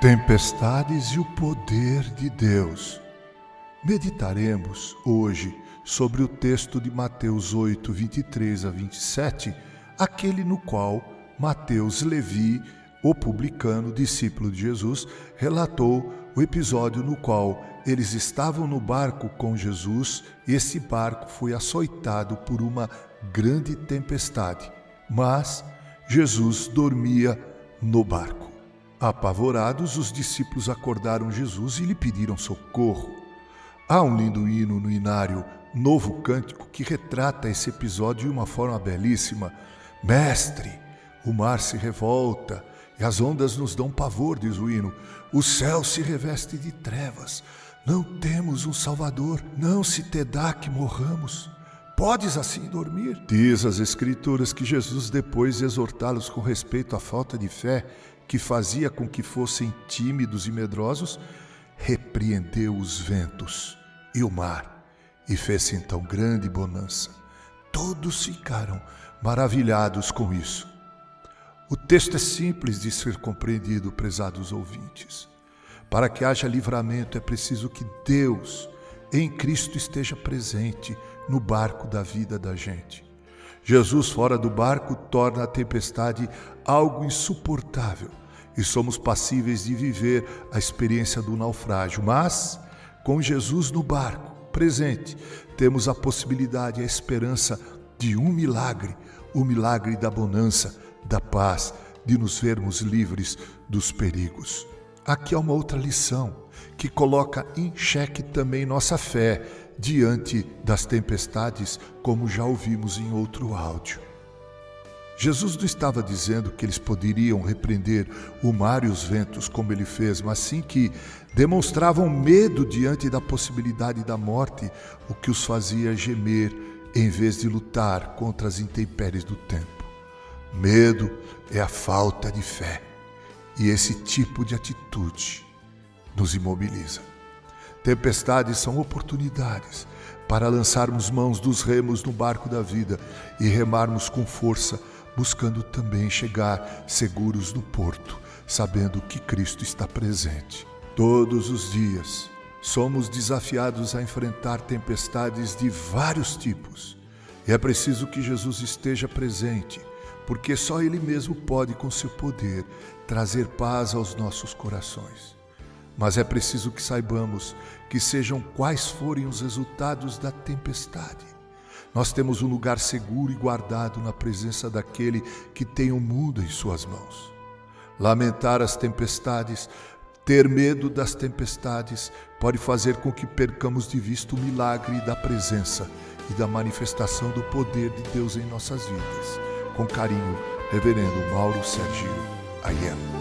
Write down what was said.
Tempestades e o poder de Deus. Meditaremos hoje sobre o texto de Mateus 8, 23 a 27, aquele no qual Mateus Levi, o publicano, discípulo de Jesus, relatou o episódio no qual eles estavam no barco com Jesus e esse barco foi açoitado por uma grande tempestade, mas Jesus dormia no barco. Apavorados, os discípulos acordaram Jesus e lhe pediram socorro. Há um lindo hino no inário Novo Cântico que retrata esse episódio de uma forma belíssima. Mestre, o mar se revolta e as ondas nos dão pavor, diz o hino. O céu se reveste de trevas. Não temos um Salvador, não se te dá que morramos. Podes assim dormir? Diz as Escrituras que Jesus, depois de exortá-los com respeito à falta de fé, que fazia com que fossem tímidos e medrosos, repreendeu os ventos e o mar e fez então grande bonança. Todos ficaram maravilhados com isso. O texto é simples de ser compreendido, prezados ouvintes. Para que haja livramento é preciso que Deus, em Cristo, esteja presente no barco da vida da gente. Jesus, fora do barco, torna a tempestade algo insuportável e somos passíveis de viver a experiência do naufrágio. Mas, com Jesus no barco, presente, temos a possibilidade, a esperança de um milagre o milagre da bonança, da paz, de nos vermos livres dos perigos. Aqui há uma outra lição que coloca em xeque também nossa fé diante das tempestades, como já ouvimos em outro áudio. Jesus não estava dizendo que eles poderiam repreender o mar e os ventos como ele fez, mas sim que demonstravam medo diante da possibilidade da morte, o que os fazia gemer em vez de lutar contra as intempéries do tempo. Medo é a falta de fé, e esse tipo de atitude nos imobiliza. Tempestades são oportunidades para lançarmos mãos dos remos no barco da vida e remarmos com força, buscando também chegar seguros no porto, sabendo que Cristo está presente. Todos os dias somos desafiados a enfrentar tempestades de vários tipos e é preciso que Jesus esteja presente, porque só Ele mesmo pode, com seu poder, trazer paz aos nossos corações. Mas é preciso que saibamos que, sejam quais forem os resultados da tempestade, nós temos um lugar seguro e guardado na presença daquele que tem o mundo em suas mãos. Lamentar as tempestades, ter medo das tempestades, pode fazer com que percamos de vista o milagre da presença e da manifestação do poder de Deus em nossas vidas. Com carinho, Reverendo Mauro Sergio Aiello.